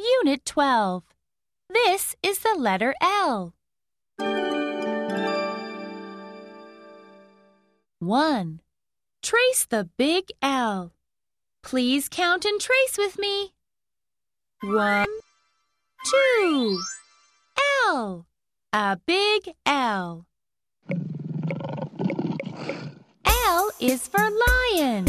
Unit 12. This is the letter L. 1. Trace the big L. Please count and trace with me. 1, 2. L. A big L. L is for lion.